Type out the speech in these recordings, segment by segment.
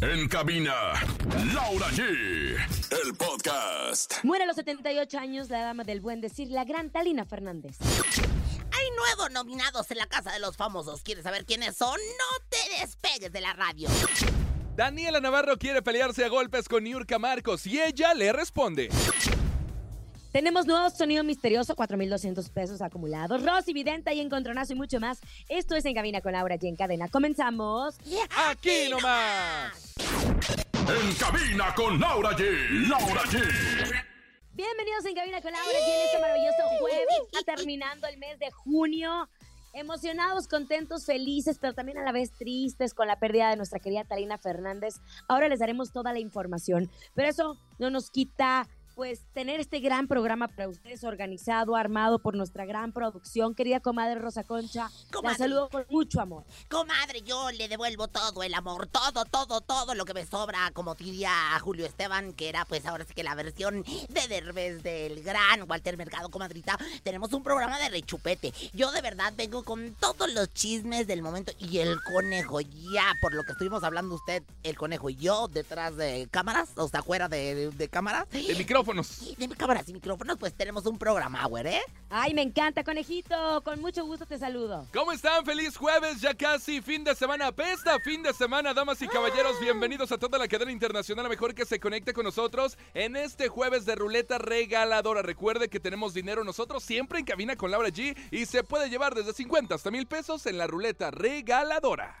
En cabina, Laura G. El podcast. Muere a los 78 años la dama del buen decir, la gran Talina Fernández. Hay nuevos nominados en la Casa de los Famosos. ¿Quieres saber quiénes son? No te despegues de la radio. Daniela Navarro quiere pelearse a golpes con Niurka Marcos y ella le responde. Tenemos nuevo sonido misterioso, 4.200 pesos acumulados. Rosy Videnta y Encontronazo y mucho más. Esto es En Cabina con Laura y en Cadena. Comenzamos. ¡Aquí nomás! En cabina con Laura G. Laura G. Bienvenidos en Cabina con Laura y en este maravilloso jueves. Está terminando el mes de junio. Emocionados, contentos, felices, pero también a la vez tristes con la pérdida de nuestra querida Talina Fernández. Ahora les daremos toda la información, pero eso no nos quita pues tener este gran programa para ustedes organizado, armado por nuestra gran producción. Querida comadre Rosa Concha, Comadre. la saludo con mucho amor. Comadre, yo le devuelvo todo el amor, todo, todo, todo lo que me sobra, como diría Julio Esteban, que era pues ahora sí que la versión de Derbez del gran Walter Mercado, comadrita. Tenemos un programa de rechupete. Yo de verdad vengo con todos los chismes del momento y el conejo, ya por lo que estuvimos hablando usted, el conejo y yo detrás de cámaras, o sea, fuera de, de- de cámaras. De micrófonos. De cámaras y micrófonos, pues tenemos un programa, güey, ¿eh? Ay, me encanta, conejito. Con mucho gusto te saludo. ¿Cómo están? Feliz jueves, ya casi fin de semana. Pesta, fin de semana, damas y caballeros. Bienvenidos a toda la cadena internacional, a mejor que se conecte con nosotros en este jueves de ruleta regaladora. Recuerde que tenemos dinero nosotros siempre en cabina con Laura G y se puede llevar desde 50 hasta mil pesos en la ruleta regaladora.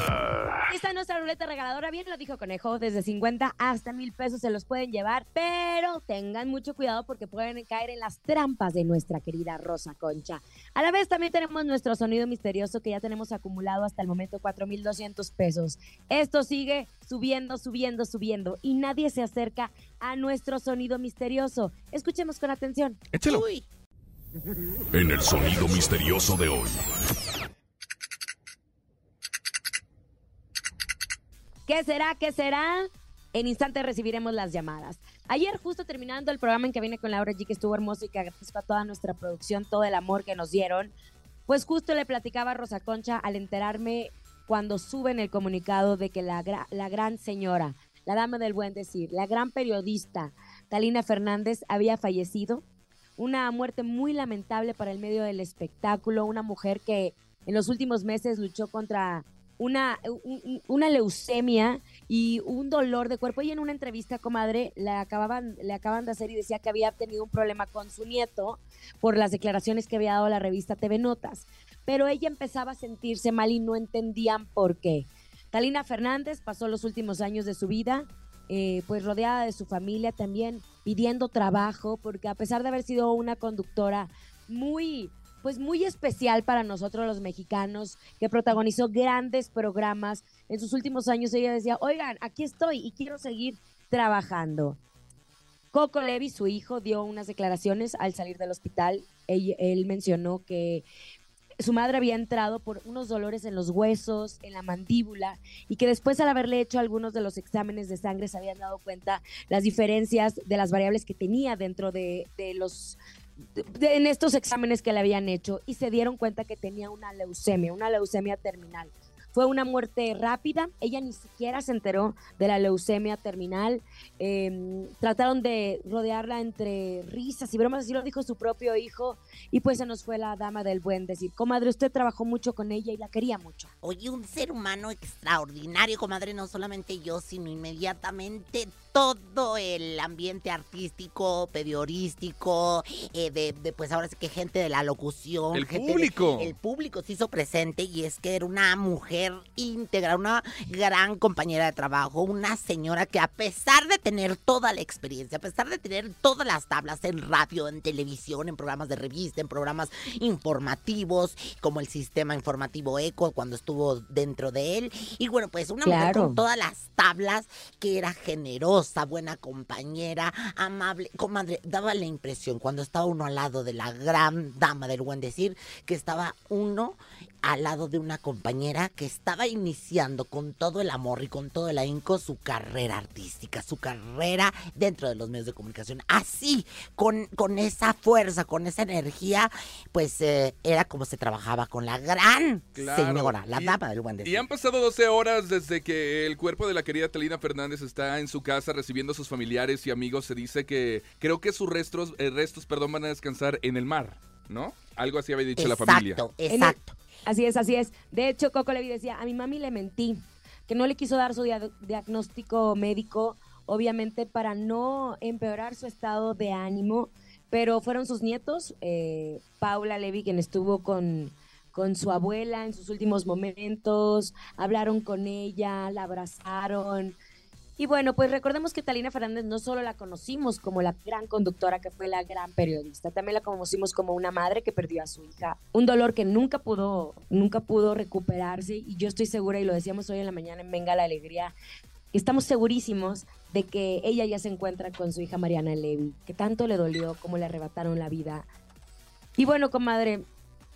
Esta es nuestra ruleta regaladora, bien lo dijo Conejo, desde 50 hasta mil pesos se los pueden llevar, pero tengan mucho cuidado porque pueden caer en las trampas de nuestra querida Rosa Concha. A la vez también tenemos nuestro sonido misterioso que ya tenemos acumulado hasta el momento 4.200 pesos. Esto sigue subiendo, subiendo, subiendo y nadie se acerca a nuestro sonido misterioso. Escuchemos con atención. Échelo. Uy, En el sonido misterioso de hoy. ¿Qué será? ¿Qué será? En instante recibiremos las llamadas. Ayer, justo terminando el programa en que viene con Laura G, que estuvo hermoso y que agradezco a toda nuestra producción, todo el amor que nos dieron, pues justo le platicaba a Rosa Concha al enterarme cuando suben el comunicado de que la, la gran señora, la dama del buen decir, la gran periodista Talina Fernández había fallecido. Una muerte muy lamentable para el medio del espectáculo, una mujer que en los últimos meses luchó contra una, un- un- una leucemia y un dolor de cuerpo. Y en una entrevista, comadre, le acababan, le acaban de hacer y decía que había tenido un problema con su nieto por las declaraciones que había dado la revista TV Notas. Pero ella empezaba a sentirse mal y no entendían por qué. Talina Fernández pasó los últimos años de su vida, eh, pues rodeada de su familia también, pidiendo trabajo, porque a pesar de haber sido una conductora muy pues muy especial para nosotros los mexicanos, que protagonizó grandes programas. En sus últimos años ella decía, oigan, aquí estoy y quiero seguir trabajando. Coco Levi, su hijo, dio unas declaraciones al salir del hospital. Él, mencionó que su madre había entrado por unos dolores en los huesos, en la mandíbula, y que después al haberle hecho algunos de los exámenes de sangre se habían dado cuenta las diferencias de las variables que tenía dentro de, los en estos exámenes que le habían hecho y se dieron cuenta que tenía una leucemia, una leucemia terminal. Fue una muerte rápida, ella ni siquiera se enteró de la leucemia terminal. Eh, trataron de rodearla entre risas y bromas, así lo dijo su propio hijo, y pues se nos fue la dama del buen decir, comadre, usted trabajó mucho con ella y la quería mucho. Oye, un ser humano extraordinario, comadre, no solamente yo, sino inmediatamente todo el ambiente artístico, periodístico, eh, de, de, pues ahora sí que gente de la locución. El gente de- público. el público se hizo presente y es que era una mujer íntegra, una gran compañera de trabajo, una señora que a pesar de tener toda la experiencia, a pesar de tener todas las tablas en radio, en televisión, en programas de revista, en programas informativos, como el sistema informativo ECO cuando estuvo dentro de él, y bueno, pues una mujer con todas las tablas que era generosa buena compañera, amable. Comadre, daba la impresión cuando estaba uno al lado de la gran dama del buen decir que estaba uno al lado de una compañera que estaba iniciando con todo el amor y con todo el ahínco su carrera artística, su carrera dentro de los medios de comunicación. Así, con, con esa fuerza, con esa energía, pues eh, era como se trabajaba con la gran Claro. señora, la Y- dama del buen decir. Y han pasado 12 horas desde que el cuerpo de la querida Talina Fernández está en su casa recibiendo a sus familiares y amigos. Se dice que creo que sus restos, eh, restos perdón, van a descansar en el mar, ¿no? Algo así había dicho la familia. Exacto, exacto. Así es, así es. De hecho, Coco Levi decía, a mi mami le mentí, que no le quiso dar su dia- diagnóstico médico, obviamente para no empeorar su estado de ánimo, pero fueron sus nietos, eh, Paula Levi, quien estuvo con, con su abuela en sus últimos momentos, hablaron con ella, la abrazaron. Y bueno, pues recordemos que Talina Fernández no solo la conocimos como la gran conductora que fue la gran periodista, también la conocimos como una madre que perdió a su hija, un dolor que nunca pudo, nunca pudo recuperarse y yo estoy segura y lo decíamos hoy en la mañana en Venga la Alegría, estamos segurísimos de que ella ya se encuentra con su hija Mariana Levy, que tanto le dolió como le arrebataron la vida. Y bueno, comadre,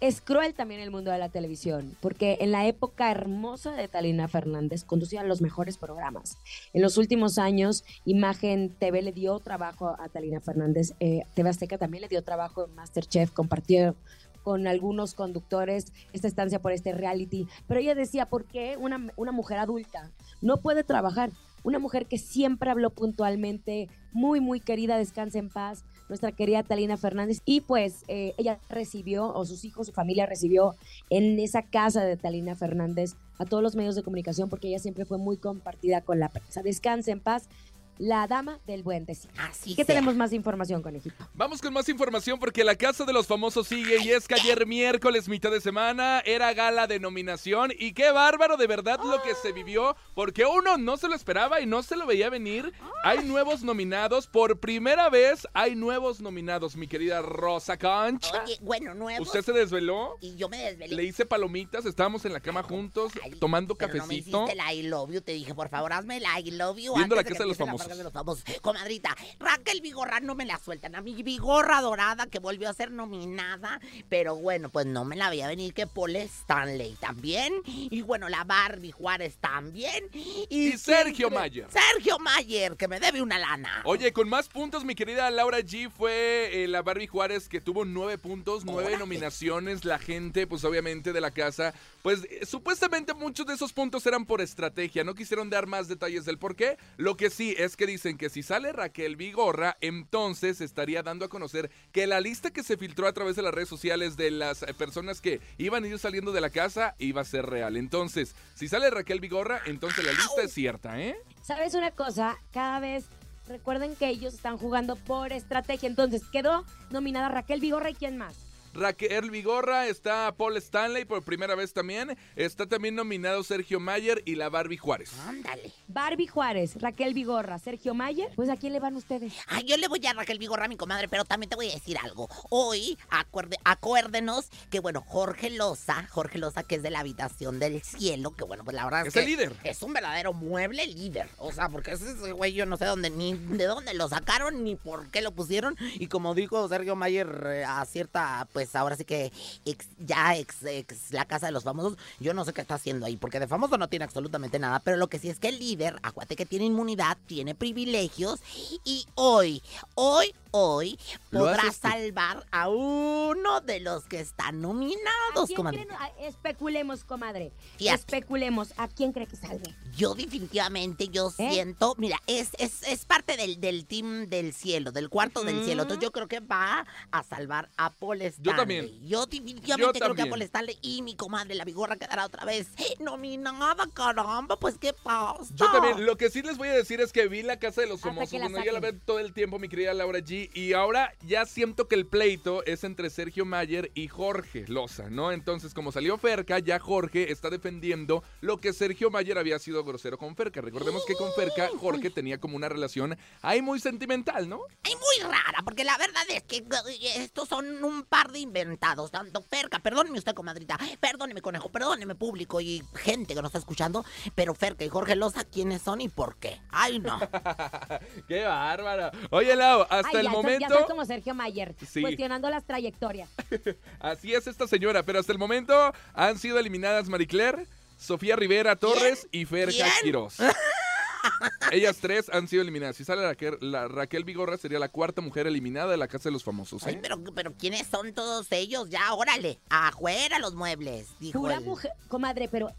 es cruel también el mundo de la televisión, porque en la época hermosa de Talina Fernández conducía los mejores programas. En los últimos años, Imagen TV le dio trabajo a Talina Fernández, eh, TV Azteca también le dio trabajo en Masterchef, compartió con algunos conductores esta estancia por este reality, pero ella decía, ¿por qué una, una mujer adulta no puede trabajar? Una mujer que siempre habló puntualmente, muy, muy querida, descansa en paz, nuestra querida Talina Fernández. Y pues eh, ella recibió, o sus hijos, su familia recibió en esa casa de Talina Fernández a todos los medios de comunicación porque ella siempre fue muy compartida con la prensa. Descansa en paz, la dama del buen decir. Así ¿Qué sea. tenemos más información, conejito? Vamos con más información porque la Casa de los Famosos sigue y es que ayer miércoles, mitad de semana, era gala de nominación y qué bárbaro de verdad lo que se vivió porque uno no se lo esperaba y no se lo veía venir. Hay nuevos nominados, por primera vez hay nuevos nominados, mi querida Rosa Concha. Oye, bueno, nuevos. ¿Usted se desveló? Y yo me desvelé. Le hice palomitas, estábamos en la cama juntos Ay, tomando pero No me cafecito. hiciste el I love you, te dije, por favor, hazme el I love you. Viendo la Casa de que los la Famosos. De los famosos. Comadrita, Raquel Vigorra no me la sueltan. A mi Vigorra dorada que volvió a ser nominada. Pero bueno, pues no me la veía venir que Paul Stanley también. Y bueno, la Barbie Juárez también. Y, Y ¿quién Sergio? Mayer. Sergio Mayer, que me debe una lana. Oye, con más puntos, mi querida Laura G fue eh, la Barbie Juárez que tuvo nueve puntos, nueve Órale. nominaciones. La gente, pues obviamente de la casa, pues eh, supuestamente muchos de esos puntos eran por estrategia. No quisieron dar más detalles del por qué. Lo que sí es que dicen que si sale Raquel Vigorra, entonces estaría dando a conocer que la lista que se filtró a través de las redes sociales de las eh, personas que iban a ir saliendo de la casa iba a ser real. Entonces, si sale Raquel Vigorra, entonces la lista es cierta, ¿eh? ¿Sabes una cosa? Cada vez recuerden que ellos están jugando por estrategia. Entonces, quedó nominada Raquel Vigorra y quién más. Raquel Vigorra, está Paul Stanley por primera vez también, está también nominado Sergio Mayer y la Barbie Juárez. Ándale. Barbie Juárez, Raquel Vigorra, Sergio Mayer. Pues a quién le van ustedes. Ay, yo le voy a Raquel Vigorra, mi comadre, pero también te voy a decir algo. Hoy, acuerde, acuérdenos que, bueno, Jorge Loza, Jorge Loza, que es de la habitación del cielo, que bueno, pues la verdad es, Es que el líder. es un verdadero mueble líder. O sea, porque ese ese güey yo no sé dónde, ni de dónde lo sacaron, ni por qué lo pusieron. Y como dijo Sergio Mayer eh, a cierta, pues ahora sí que ex- ya ex, ex la casa de los famosos, yo no sé qué está haciendo ahí, porque de famoso no tiene absolutamente nada, pero lo que sí es que el líder, acuérdate que tiene inmunidad, tiene privilegios, y hoy, hoy, hoy, podrá salvar a uno de los que están ¿A nominados, quién comadre. creen? Especulemos, comadre. Fíjate. Especulemos. ¿A quién cree que salve? Yo definitivamente, yo ¿Eh? siento, mira, es, es, es parte del, del team del cielo, del cuarto del cielo. Entonces yo creo que va a salvar a Paul Stanley. también. Yo definitivamente Yo creo que a. Paul Stanley y mi comadre, la vigorra, quedará otra vez nominada, caramba, pues qué pasa. Yo también, lo que sí les voy a decir es que vi la casa de los famosos, bueno, ya la veo todo el tiempo, mi querida Laura G, y ahora ya siento que el pleito es entre Sergio Mayer y Jorge Loza, ¿no? Entonces, como salió Ferca, ya Jorge está defendiendo lo que Sergio Mayer había sido grosero con Ferca. Recordemos que con Ferca, Jorge tenía como una relación ahí muy sentimental, ¿no? Es muy rara, porque la verdad es que eh, estos son un par de inventados, tanto Ferca, perdóneme usted, comadrita, perdóneme, conejo, perdóneme, público y gente que nos está escuchando, pero Ferca y Jorge Loza, ¿quiénes son y por qué? Ay, no. ¡Qué bárbara! Oye, Lau, hasta Ay, el ya, soy- momento... ya soy como Sergio Mayer, Sí. cuestionando las trayectorias. Así es esta señora, pero hasta el momento han sido eliminadas Marie Claire, Sofía Rivera Torres y Ferca ¿Quién? Quiroz. Ellas tres han sido eliminadas. Si sale Raquel, la Raquel Vigorra sería la cuarta mujer eliminada de la Casa de los Famosos. ¿eh? Ay, pero, pero ¿quiénes son todos ellos? Ya, órale, afuera los muebles, dijo Pura el- mujer, comadre, pero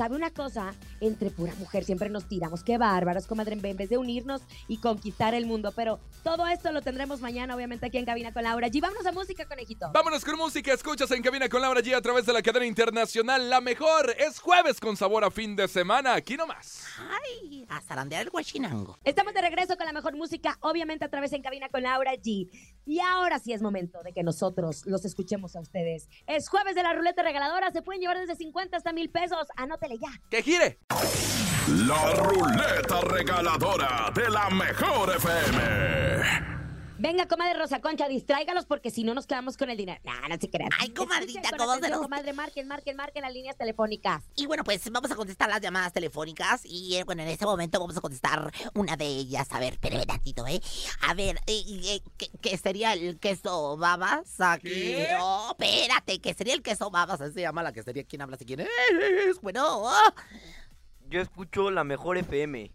¿sabe una cosa? Entre pura mujer siempre nos tiramos. Qué bárbaros, comadre, en vez de unirnos y conquistar el mundo. Pero todo esto lo tendremos mañana, obviamente, aquí en Cabina con Laura G. Vámonos a música, conejito. Vámonos con música, escuchas en Cabina con Laura G a través de la cadena internacional La Mejor. Es jueves con sabor a fin de semana, aquí nomás. Ay, a zarandear el guachinango. Estamos de regreso con la mejor música, obviamente a través en Cabina con Laura G. Y ahora sí es momento de que nosotros los escuchemos a ustedes. Es jueves de la ruleta regaladora, se pueden llevar desde 50 hasta mil pesos. Anótele ya. ¡Que gire! La ruleta regaladora de la mejor FM. Venga, comadre Rosa Concha, distráigalos porque si no nos quedamos con el dinero. No, no se crean. Ay, comadrita, atención, de los- comadre, marquen, marquen, marquen las líneas telefónicas. Y bueno, pues vamos a contestar las llamadas telefónicas. Y eh, bueno, en este momento vamos a contestar una de ellas. A ver, espérame tantito, ¿eh? A ver, eh, eh, ¿qué, qué sería el queso babas aquí? ¿Qué? No, espérate, ¿qué sería el queso babas? Así se llama la quesería. ¿Quién habla? ¿Si quién es? Bueno, oh, Yo escucho la mejor FM.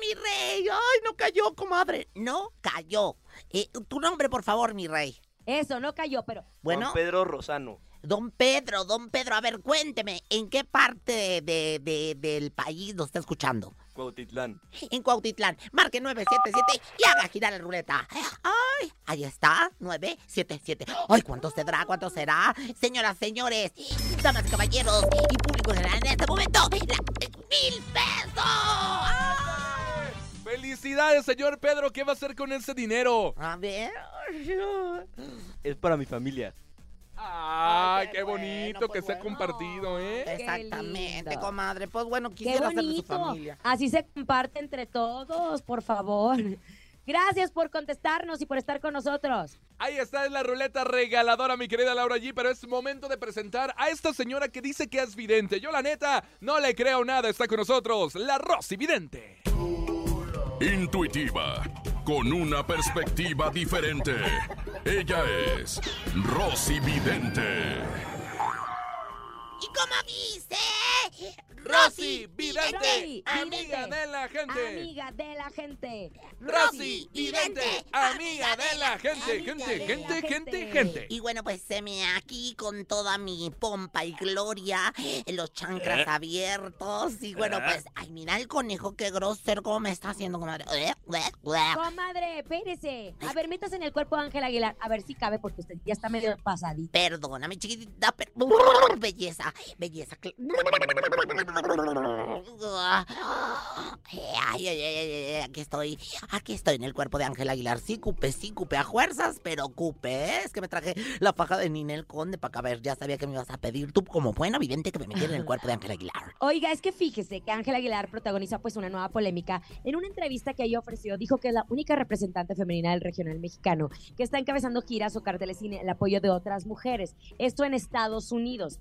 ¡Eso, mi rey! ¡Ay, no cayó, comadre! No cayó. Eh, tu nombre, por favor, mi rey. Eso, no cayó, pero Bueno, Juan Pedro Rosano. don Pedro, don Pedro, a ver, cuénteme, ¿en qué parte de, de- del país nos está escuchando? Cuautitlán. en Cuautitlán. Marque 977 y haga girar la ruleta. Ay, ahí está, 977. Ay, ¿cuánto será? ¿Cuánto será? Señoras, señores, damas caballeros y público en general, en este momento, la- mil pesos. ¡Felicidades, señor Pedro! ¿Qué va a hacer con ese dinero? A ver. Es para mi familia. ¡Ay, qué bueno, bonito pues que se ha bueno. compartido, eh! Exactamente, lindo. comadre. Pues bueno, qué quisiera ser de su bonito. familia. Así se comparte entre todos, por favor. Gracias por contestarnos y por estar con nosotros. Ahí está en la ruleta regaladora, mi querida Laura G, pero es momento de presentar a esta señora que dice que es vidente. Yo, la neta, no le creo nada. Está con nosotros, la Rosy Vidente. Intuitiva, con una perspectiva diferente. Ella es Rosy Vidente. Y como dice, Rosy Vidente, amiga de la gente. Amiga de la gente. Rosy Vidente, amiga de la gente. Gente, gente, gente, gente. Y bueno, pues se me aquí con toda mi pompa y gloria, eh, los chancras abiertos. Y bueno, pues, ay, mira el conejo, qué grosero, cómo me está haciendo, comadre. Eh, eh, eh. Comadre, espérese. A ver, métase en el cuerpo de Ángel Aguilar. A ver si cabe, porque usted ya está medio pasadito. Perdóname, chiquitita, belleza, belleza. Aquí estoy, aquí estoy en el cuerpo de Ángel Aguilar. Sí, cupe, sí, cupe a fuerzas, pero cupe. Es que me traje la faja de Ninel Conde para caber. Ya sabía que me ibas a pedir tú como buena viviente que me metiera en el cuerpo de Ángel Aguilar. Oiga, es que fíjese que Ángel Aguilar protagoniza pues una nueva polémica. En una entrevista que ella ofreció, dijo que es la única representante femenina del regional mexicano que está encabezando giras o carteles sin el apoyo de otras mujeres. Esto en Estados Unidos.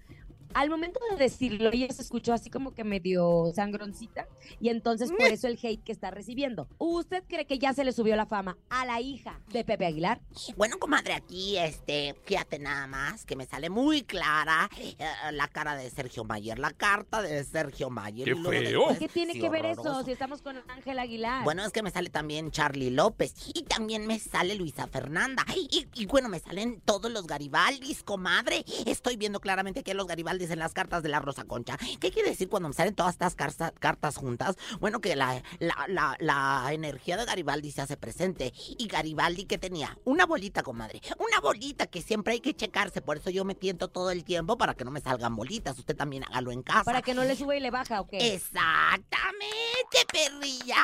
Al momento de decirlo, ella se escuchó así como que medio sangroncita y entonces por eso el hate que está recibiendo. ¿Usted cree que ya se le subió la fama a la hija de Pepe Aguilar? Bueno, comadre, aquí, este, fíjate nada más que me sale muy clara eh, la cara de Sergio Mayer, la carta de Sergio Mayer. ¡Qué feo! después- ¿Qué tiene sí, que ver eso si estamos con Ángel Aguilar? Bueno, es que me sale también Charlie López y también me sale Luisa Fernanda. Y, y bueno, me salen todos los Garibaldis, comadre. Estoy viendo claramente que los Garibaldis en las cartas de la Rosa Concha. ¿Qué quiere decir cuando me salen todas estas cartas, cartas juntas? Bueno, que la, la, la, la energía de Garibaldi se hace presente. Y Garibaldi que tenía una bolita, comadre. Una bolita que siempre hay que checarse. Por eso yo me tiento todo el tiempo para que no me salgan bolitas. Usted también hágalo en casa. ¿Para que no le sube y le baja o qué? Exactamente, perrilla.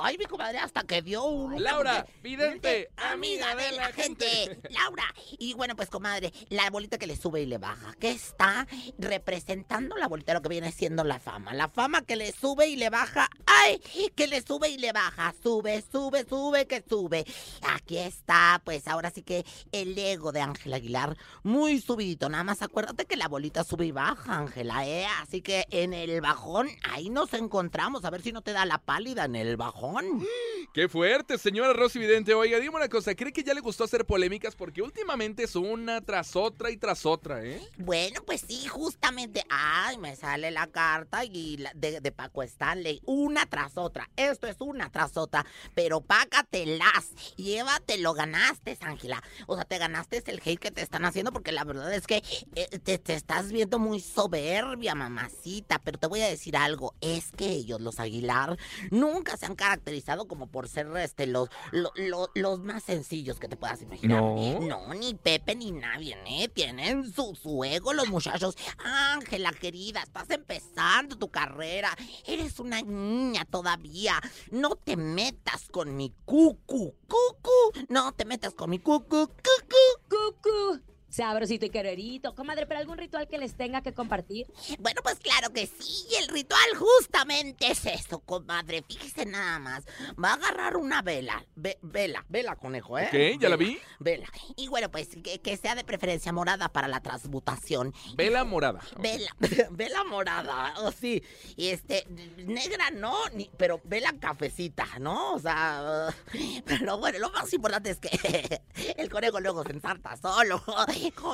Ay, mi comadre, hasta que dio un. Laura, vidente, amiga de la gente. Laura. Y bueno, pues, comadre, la bolita que le sube y le baja. ¿Qué está representando la lo que viene siendo la fama. La fama que le sube y le baja. ¡Ay! Que le sube y le baja. Sube, sube, sube, que sube. Aquí está, pues ahora sí que el ego de Ángela Aguilar, muy subidito. Nada más acuérdate que la bolita sube y baja, Ángela, ¿eh? Así que en el bajón, ahí nos encontramos. A ver si no te da la pálida en el bajón. Qué fuerte, señora Rosy Vidente. Oiga, dime una cosa, ¿cree que ya le gustó hacer polémicas? Porque últimamente es una tras otra y tras otra, ¿eh? Bueno, pues sí, justamente. Ay, me sale la carta y la- de, de Paco Stanley. Una tras otra. Esto es una tras otra. Pero págatelas. Llévatelo, ganaste, Ángela. O sea, te ganaste el hate que te están haciendo porque la verdad es que eh, te, te estás viendo muy soberbia, mamacita. Pero te voy a decir algo. Es que ellos, los Aguilar, nunca se han caracterizado como por ser este, los, lo- lo- los más sencillos que te puedas imaginar. No. No, ni Pepe ni nadie, ¿eh? Tienen su, su ego los muchachos. Ángela, querida, estás empezando tu carrera. Eres una niña todavía. No te metas con mi cucu, cucu. No te metas con mi cucu, cucu. Cucu. Sabrosito y quererito. Comadre, ¿pero algún ritual que les tenga que compartir? Bueno, pues claro que sí. Y el ritual justamente es eso, comadre. Fíjese nada más. Va a agarrar una vela. Ve- vela, vela, conejo, ¿eh? Ok, ya la vi. Vela. Y bueno, pues que, que sea de preferencia morada para la transmutación. Vela morada. Vela, vela morada, o sí. Y este, negra no, ni, pero vela cafecita, ¿no? O sea, pero bueno, lo más importante es que el conejo luego se ensarta solo.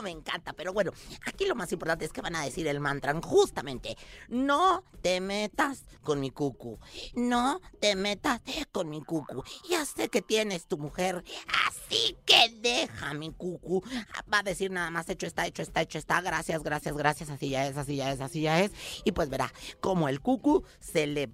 Me encanta. Pero bueno, aquí lo más importante es que van a decir el mantra justamente. No te metas con mi cucu. No te metas con mi cucu. Ya sé que tienes tu mujer, así que deja mi cucu. Va a decir nada más, hecho está, hecho está, hecho está. Gracias, gracias, gracias. Así ya es, así ya es, así ya es. Y pues verá, como el cucu se le...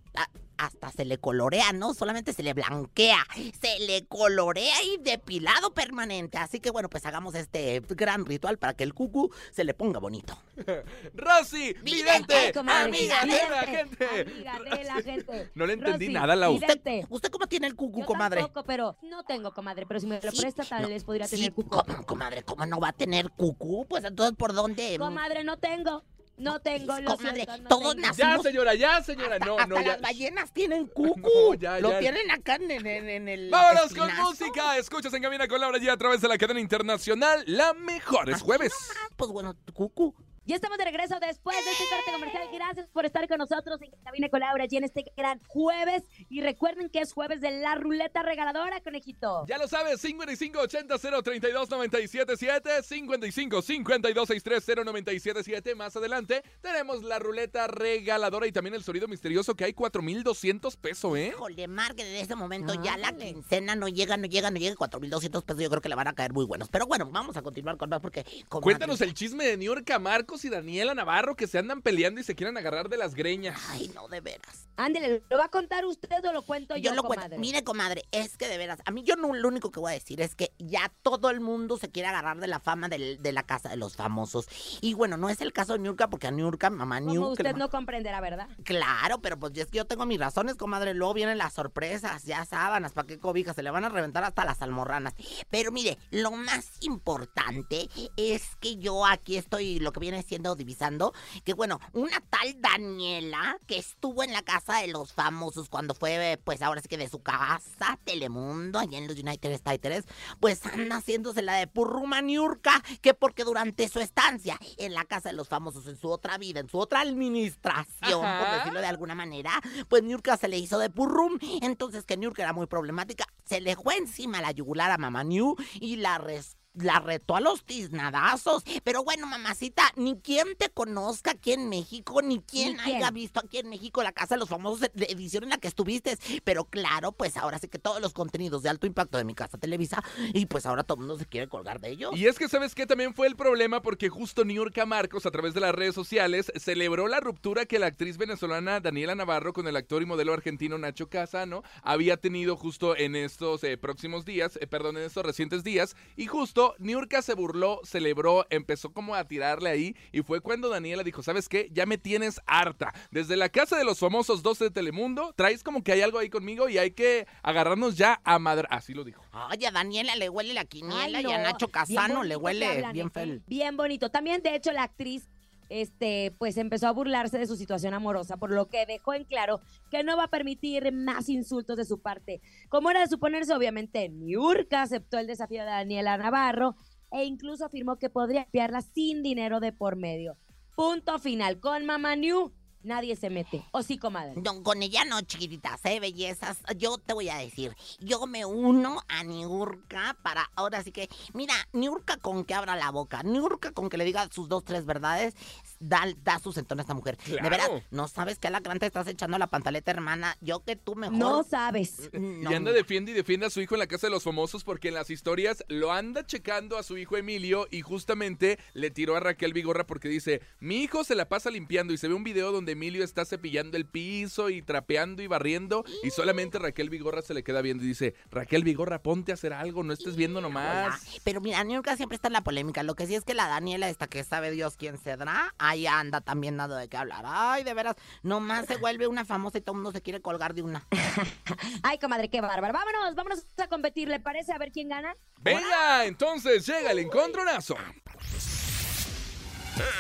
hasta se le colorea, no solamente se le blanquea, se le colorea y depilado permanente. Así que bueno, pues hagamos este gran ritual para que el cucu se le ponga bonito. Rosy Vidente, amiga de la gente. Amiga de la gente. No le entendí Rosy, nada, Lau. vidente. ¿Usted cómo tiene el cucu, Yo comadre? tampoco, pero no tengo comadre, pero si me lo Sí, presta tal no, vez podría Sí, tener cucu. ¿cómo, comadre, ¿cómo no va a tener cucu? Pues entonces, ¿por dónde? Comadre, no tengo. No tengo, lo Comadre, siento, no todos tengo. nacimos- Ya, señora, ya, señora. Hasta, No, hasta no, ya. las ballenas tienen cucu. No, ya, Lo ya. tienen acá en, en- el. Vámonos con música. Escuchas en Cabina con Laura G a través de la cadena internacional. La mejor es jueves. Ah, pues bueno, cucu. Ya estamos de regreso después de este corte comercial. Gracias por estar con nosotros en Cabina con Laura y en este gran jueves. Y recuerden que es jueves de la ruleta regaladora, conejito. Ya lo sabes, 5580-032-977, 55-5263-0977. Más adelante tenemos la ruleta regaladora y también el sonido misterioso que hay 4,200 pesos, ¿eh? Híjole, Mar, que desde ese momento ya la quincena no llega, no llega, no llega. 4.200 pesos yo creo que le van a caer muy buenos. Pero bueno, vamos a continuar con más porque... Cuéntanos el chisme de New York a Marcos y Daniela Navarro que se andan peleando y se quieren agarrar de las greñas. Ay, no, de veras. Ándele, ¿lo va a contar usted o lo cuento yo, Yo lo cuento. Mire, comadre, es que de veras, a mí yo no, lo único que voy a decir es que ya todo el mundo se quiere agarrar de la fama del- de la casa de los famosos. Y bueno, no es el caso de Niurka, porque a Niurka, mamá Como Niurka... usted no comprenderá, ¿verdad? Claro, pero pues es que yo tengo mis razones, comadre. Luego vienen las sorpresas, ya sábanas, ¿para qué cobijas? Se le van a reventar hasta las almorranas. Pero mire, lo más importante es que yo aquí estoy, lo que viene siendo divisando, que bueno, una tal Daniela que estuvo en la casa de los famosos cuando fue, pues ahora sí que de su casa, Telemundo, allá en los United States, pues anda haciéndose la de Purruma Niurka, que porque durante su estancia en la casa de los famosos, en su otra vida, en su otra administración, por decirlo de alguna manera, pues Niurka se le hizo de Purrum, entonces que Niurka era muy problemática, se le fue encima la yugular a Mamá New y la res- la retó a los tiznadazos. Pero bueno, mamacita, ni quien te conozca aquí en México, ni quien Ni quién. haya visto aquí en México la Casa de los Famosos de edición en la que estuviste. Pero claro, pues ahora sí que todos los contenidos de alto impacto de mi casa Televisa, y pues ahora todo el mundo se quiere colgar de ellos. Y es que, ¿sabes qué? También fue el problema porque justo York Marcos, a través de las redes sociales, celebró la ruptura que la actriz venezolana Daniela Navarro con el actor y modelo argentino Nacho Casano había tenido justo en estos eh, próximos días, eh, perdón, en estos recientes días. Y justo Niurka se burló, celebró, empezó como a tirarle ahí. Y fue cuando Daniela dijo: ¿Sabes qué? Ya me tienes harta. Desde la casa de los famosos 12 de Telemundo, traes como que hay algo ahí conmigo y hay que agarrarnos ya a madre. Así lo dijo. Oye, a Daniela le huele la quiniela Ay, y a no. Nacho Casano bonito le que huele hablan, bien fel. Bien bonito. También, de hecho, la actriz este, pues empezó a burlarse de su situación amorosa, por lo que dejó en claro que no va a permitir más insultos de su parte. Como era de suponerse, obviamente, Niurka aceptó el desafío de Daniela Navarro e incluso afirmó que podría enviarla sin dinero de por medio. Punto final. Con Mamá New, nadie se mete. ¿O sí, comadre? No, con ella no, chiquititas, ¿eh? Bellezas. Yo te voy a decir, yo me uno a Niurka para ahora sí que, mira, Niurka con que abra la boca, Niurka con que le diga sus dos, tres verdades, da, da su sentón a esta mujer. De veras, no sabes que a la gran te estás echando la pantaleta, hermana. Yo que tú mejor. No sabes. No, Y anda defiende y defiende a su hijo en la casa de los famosos porque en las historias lo anda checando a su hijo Emilio y justamente le tiró a Raquel Vigorra porque dice, mi hijo se la pasa limpiando y se ve un video donde Emilio está cepillando el piso y trapeando y barriendo y solamente Raquel Vigorra se le queda viendo y dice, Raquel Vigorra, ponte a hacer algo, no estés viendo nomás. Pero mira, Niurka siempre está en la polémica. Lo que sí es que la Daniela, esta que sabe Dios quién se dará, ahí anda también dando de qué hablar. Ay, de veras, nomás se vuelve una famosa y todo el mundo se quiere colgar de una. Ay, comadre, qué bárbaro. Vámonos, vámonos a competir, ¿le parece? A ver quién gana. Venga, entonces llega el encontronazo.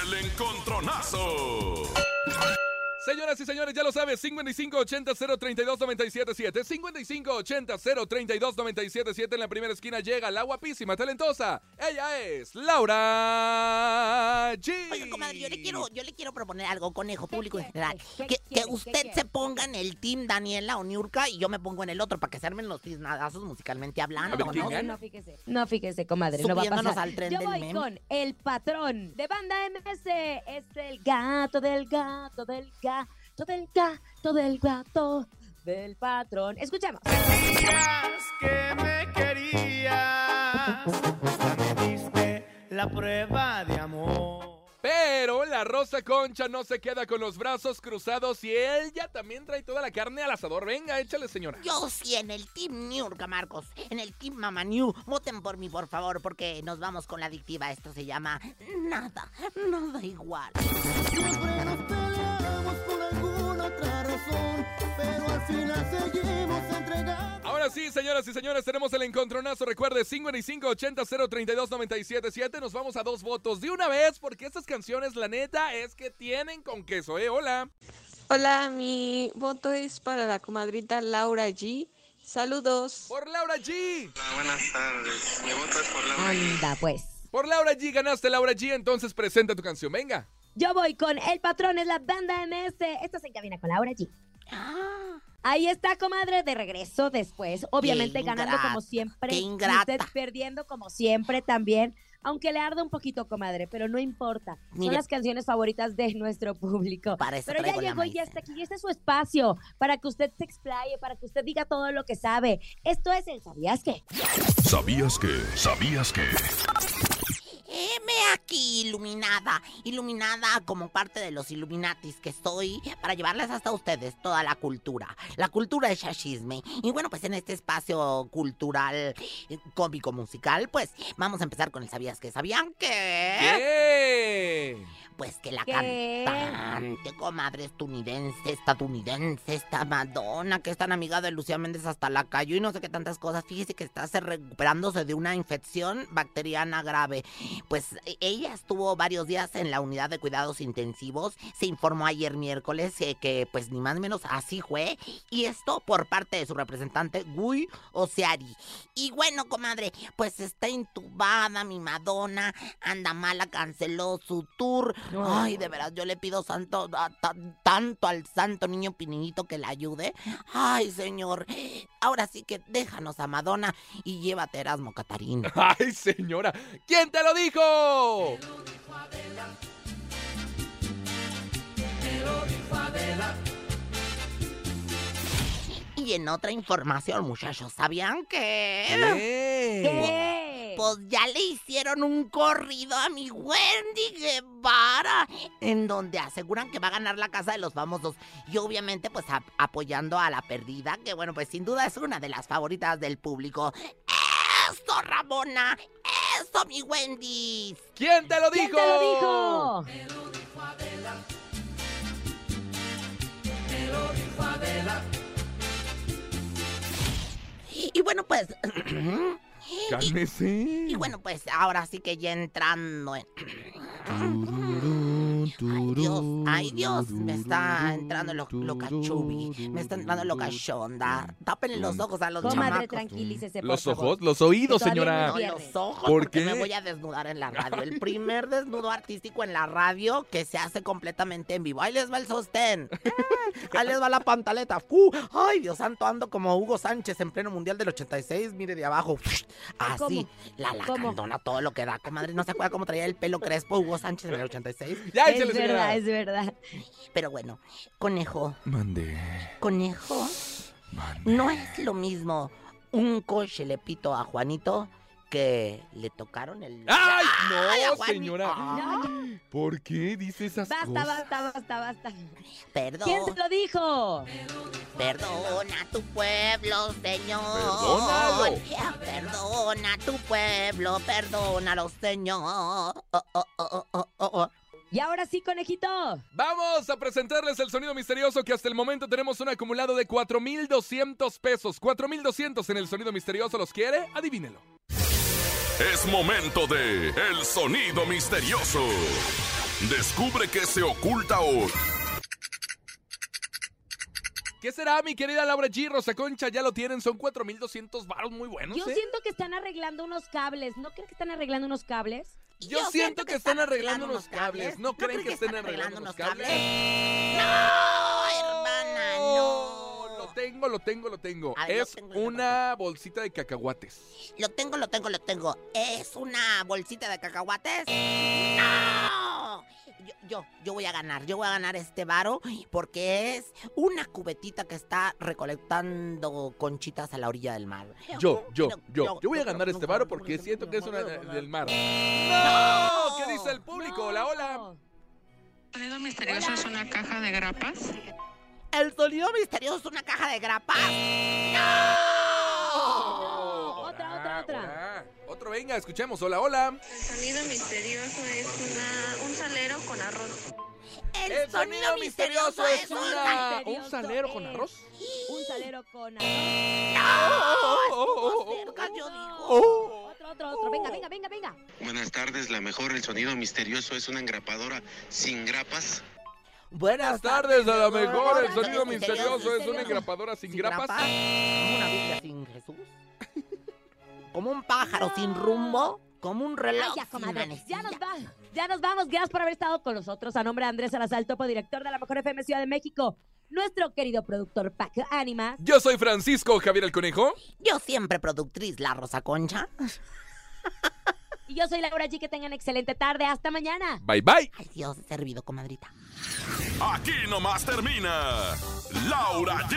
El encontronazo. Señoras y señores, ya lo sabes, 5580-032-977. 5580-032-977. En la primera esquina llega la guapísima, talentosa. Ella es Laura G. Oiga, comadre, yo le quiero, yo le quiero proponer algo, conejo público en general. ¿Qué Que, que ¿Qué usted se ponga en el team Daniela o Niurka y yo me pongo en el otro para que se armen los tiznadazos musicalmente hablando, A ver, ¿quién ¿no? fíjese. No, fíjese, comadre, no va a Subiéndonos pasar. al tren Yo del voy meme. con el patrón de banda MS. Es el gato del gato del gato del gato del gato del patrón. Escuchemos. Decías que me querías, ya me diste la prueba de amor. Pero la Rosa Concha no se queda con los brazos cruzados y ella también trae toda la carne al asador. Venga, échale, señora. Yo sí en el team Niurka, Marcos. En el team Mama New. Voten por mí, por favor, porque nos vamos con la adictiva. Esto se llama Nada, Nada Igual. Otra razón, pero al final seguimos entregados. Ahora sí, señoras y señores, tenemos el encontronazo. Recuerde, 5580-032-977. Nos vamos a dos votos de una vez porque estas canciones, la neta, es que tienen con queso, ¿eh? Hola. Hola, mi voto es para la comadrita Laura G. Saludos. Por Laura G. Buenas tardes. Mi voto es por Laura G. Anda, pues. Por Laura G ganaste, Laura G. Entonces presenta tu canción. Venga. Yo voy con el patrón, es la banda MS. Esto se encamina con Laura G. Ah, Ahí está, comadre, de regreso después. Obviamente ganando como siempre. qué y usted perdiendo como siempre también. Aunque le arda un poquito, comadre, pero no importa. Son las canciones favoritas de nuestro público. Para Pero ya llegó y ya está aquí. Y este es su espacio para que usted se explaye, para que usted diga todo lo que sabe. Esto es el ¿Sabías qué? ¿Sabías que? ¿Sabías que? Aquí, iluminada, iluminada como parte de los Illuminatis que estoy para llevarles hasta ustedes toda la cultura, la cultura de shashisme. Y bueno, pues en este espacio cultural, cómico, musical, pues vamos a empezar con el ¿Sabías que? ¿Sabían que? ¿Qué? Pues que la ¿Qué? cantante, comadre estadounidense, estadounidense, esta Madonna, que es tan amiga de Lucía Méndez hasta la cayó y no sé qué tantas cosas. Fíjese que está se recuperándose de una infección bacteriana grave. Pues e- ella estuvo varios días en la unidad de cuidados intensivos. Se informó ayer miércoles eh, que, pues ni más ni menos así fue. Y esto por parte de su representante, Gui Oseari. Y bueno, comadre, pues está intubada mi Madonna, anda mala, canceló su tour. Ay, de veras, yo le pido santo, a- ta- tanto al santo niño Pininito que la ayude. Ay, señor, ahora sí que déjanos a Madonna y llévate a Erasmo Catarino. Ay, señora. ¿Quién te lo dijo? Y en otra información, muchachos, ¿sabían que? ¿Qué? ¿Qué? Pues ya le hicieron un corrido a mi Wendy Guevara, en donde aseguran que va a ganar la casa de los famosos. Y obviamente, pues ap- apoyando a la perdida, que bueno, pues sin duda es una de las favoritas del público. ¡Eso, Ramona! ¡Eso, mi Wendy! ¿Quién te lo ¿Quién dijo? te lo dijo? Y, y bueno, pues. Cálmese. Y bueno, pues ahora sí que ya entrando en. Ay Dios, ay Dios, me está entrando lo, lo cachubi, me está entrando lo cachonda. Tápenle los ojos a los Comadre, chamacos. tranquilícese, por Los favor. ojos, los oídos, Que todavía señora. no los ojos, ¿Por porque qué? me voy a desnudar en la radio. El primer desnudo artístico en la radio que se hace completamente en vivo. Ahí les va el sostén. Ahí les va la pantaleta. ¡Fu! Ay, Dios santo, ando como Hugo Sánchez en pleno mundial del 86. Mire de abajo. Así. ¿Cómo? La ¿Cómo? lacandona, todo lo que da, comadre. ¿No se acuerda cómo traía el pelo crespo Hugo Sánchez en el 86? Ya, Es señora. verdad, es verdad. Pero bueno, conejo, Mande. conejo, no es lo mismo un coche le pito a Juanito que le tocaron el... ¡Ay, no, señora! ¿Por qué dice esas Basta, cosas? basta, basta, basta. Perdón. ¿Quién se lo dijo? Perdona a tu pueblo, Señor. Perdónalo. Perdona a tu pueblo, perdónalo, Señor. Oh, oh, oh, oh, oh, oh. Y ahora sí, conejito. Vamos a presentarles el sonido misterioso que hasta el momento tenemos un acumulado de 4,200 pesos. 4,200 en el sonido misterioso. ¿Los quiere? Adivínelo. Es momento de El Sonido Misterioso. Descubre qué se oculta hoy. ¿Qué será, mi querida Laura G? Rosa Concha, ya lo tienen. Son 4,200 varos muy buenos, Yo ¿eh? siento que están arreglando unos cables. ¿No creen que están arreglando unos cables? Yo, siento que están arreglando unos cables. ¿No creen que estén arreglando unos cables? No, hermana, no. Lo tengo, lo tengo, lo tengo. Lo es una bolsita de cacahuates. Lo tengo, lo tengo, lo tengo. ¿Es una bolsita de cacahuates? ¡No! Yo, yo, yo voy a ganar, yo voy a ganar este varo porque es una cubetita que está recolectando conchitas a la orilla del mar. Yo, yo, yo. Yo voy a ganar este varo porque siento que es una de- del mar. ¡No! ¿Qué dice el público? Hola, hola. sonido misterioso es una caja de grapas. El sonido misterioso es una caja de grapas. Otra, otra, otra. Otro, venga, escuchemos. Hola, hola. El sonido misterioso es una, un salero con arroz. El, sonido misterioso es una- una... ¿Un salero con arroz? Un salero con arroz. Oh, oh, oh, oh. cerca, yo digo. Otro, otro, otro. Venga, venga, venga, venga. Buenas tardes, la mejor, el sonido misterioso es una engrapadora sin grapas. Buenas tardes, a lo mejor el sonido misterioso es una misterioso. engrapadora sin ¿Sin grapas. una Biblia sin Jesús? ¿Como un pájaro sin rumbo? ¿Como un reloj Ay, ya, comadre. Ya nos va. Ya nos vamos. Gracias por haber estado con nosotros. A nombre de Andrés Salazar, topo director de la Mejor FM Ciudad de México. Nuestro querido productor Paco Ánimas. Yo soy Francisco Javier el Conejo. Yo siempre productriz, la Rosa Concha. Y yo soy Laura G. Que tengan excelente tarde. Hasta mañana. Bye bye. Ay, Dios, servido, comadrita. Aquí nomás termina Laura G,